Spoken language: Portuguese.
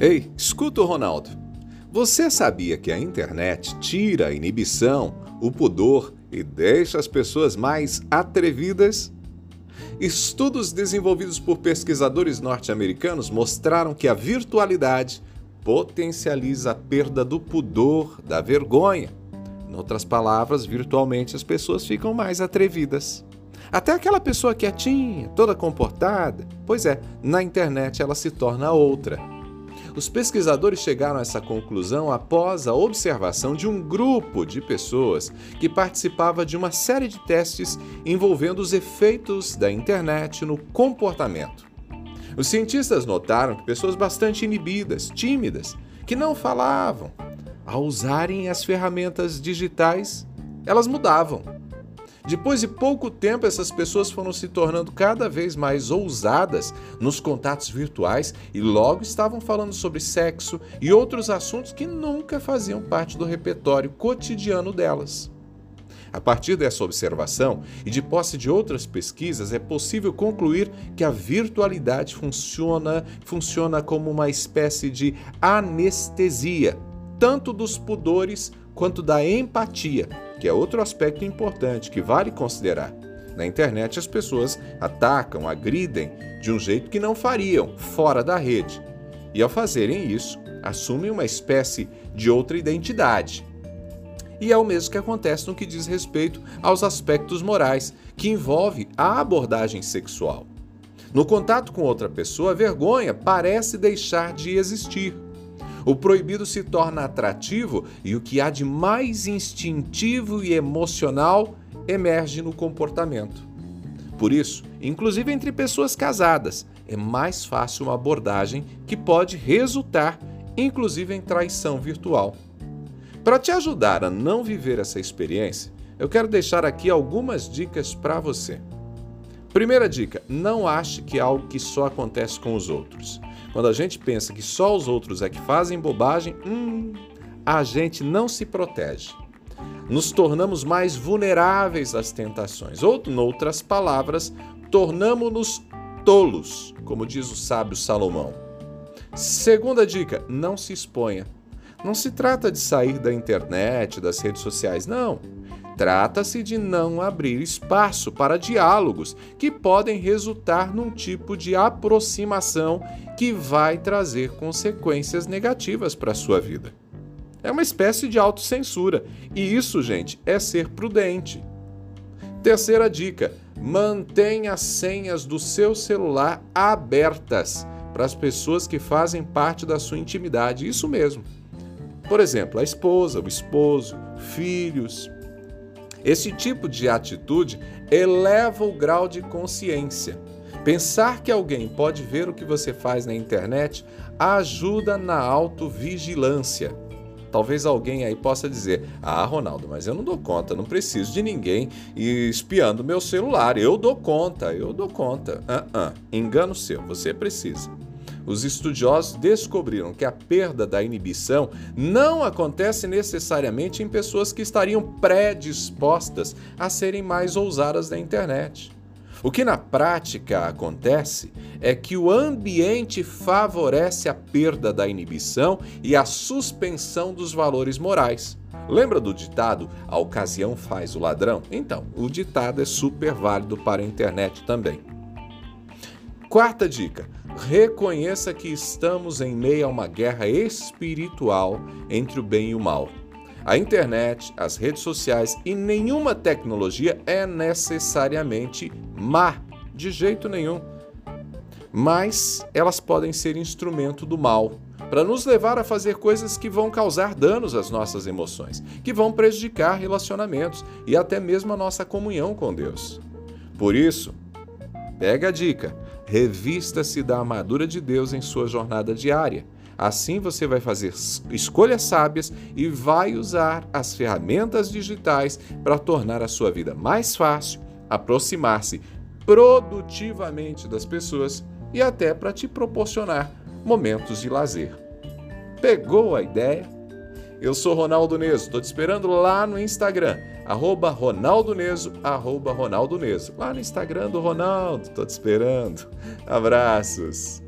Ei, escuta o Ronaldo. Você sabia que a internet tira a inibição, o pudor e deixa as pessoas mais atrevidas? Estudos desenvolvidos por pesquisadores norte-americanos mostraram que a virtualidade potencializa a perda do pudor, da vergonha. Em outras palavras, virtualmente as pessoas ficam mais atrevidas. Até aquela pessoa quietinha, toda comportada, pois é, na internet ela se torna outra. Os pesquisadores chegaram a essa conclusão após a observação de um grupo de pessoas que participava de uma série de testes envolvendo os efeitos da internet no comportamento. Os cientistas notaram que pessoas bastante inibidas, tímidas, que não falavam, ao usarem as ferramentas digitais, elas mudavam. Depois de pouco tempo, essas pessoas foram se tornando cada vez mais ousadas nos contatos virtuais e logo estavam falando sobre sexo e outros assuntos que nunca faziam parte do repertório cotidiano delas. A partir dessa observação e de posse de outras pesquisas, é possível concluir que a virtualidade funciona, funciona como uma espécie de anestesia, tanto dos pudores quanto da empatia que é outro aspecto importante que vale considerar. Na internet, as pessoas atacam, agridem de um jeito que não fariam fora da rede. E ao fazerem isso, assumem uma espécie de outra identidade. E é o mesmo que acontece no que diz respeito aos aspectos morais, que envolve a abordagem sexual. No contato com outra pessoa, a vergonha parece deixar de existir. O proibido se torna atrativo e o que há de mais instintivo e emocional emerge no comportamento. Por isso, inclusive entre pessoas casadas, é mais fácil uma abordagem que pode resultar, inclusive, em traição virtual. Para te ajudar a não viver essa experiência, eu quero deixar aqui algumas dicas para você. Primeira dica: não ache que é algo que só acontece com os outros. Quando a gente pensa que só os outros é que fazem bobagem, hum, a gente não se protege. Nos tornamos mais vulneráveis às tentações. Ou, noutras palavras, tornamos-nos tolos, como diz o sábio Salomão. Segunda dica: não se exponha. Não se trata de sair da internet, das redes sociais, não. Trata-se de não abrir espaço para diálogos que podem resultar num tipo de aproximação que vai trazer consequências negativas para a sua vida. É uma espécie de autocensura, e isso, gente, é ser prudente. Terceira dica: mantenha as senhas do seu celular abertas para as pessoas que fazem parte da sua intimidade. Isso mesmo. Por exemplo, a esposa, o esposo, filhos, esse tipo de atitude eleva o grau de consciência. Pensar que alguém pode ver o que você faz na internet ajuda na autovigilância. Talvez alguém aí possa dizer: Ah, Ronaldo, mas eu não dou conta, não preciso de ninguém espiando meu celular. Eu dou conta, eu dou conta. Uh -uh. Engano seu, você precisa os estudiosos descobriram que a perda da inibição não acontece necessariamente em pessoas que estariam predispostas a serem mais ousadas na internet. O que na prática acontece é que o ambiente favorece a perda da inibição e a suspensão dos valores morais. Lembra do ditado a ocasião faz o ladrão? Então, o ditado é super válido para a internet também. Quarta dica: reconheça que estamos em meio a uma guerra espiritual entre o bem e o mal. A internet, as redes sociais e nenhuma tecnologia é necessariamente má, de jeito nenhum. Mas elas podem ser instrumento do mal, para nos levar a fazer coisas que vão causar danos às nossas emoções, que vão prejudicar relacionamentos e até mesmo a nossa comunhão com Deus. Por isso, pega a dica Revista-se da armadura de Deus em sua jornada diária. Assim você vai fazer escolhas sábias e vai usar as ferramentas digitais para tornar a sua vida mais fácil, aproximar-se produtivamente das pessoas e até para te proporcionar momentos de lazer. Pegou a ideia? Eu sou Ronaldo Neso, estou te esperando lá no Instagram, arroba Ronaldo Neso, arroba Ronaldo Neso. Lá no Instagram do Ronaldo, estou te esperando. Abraços.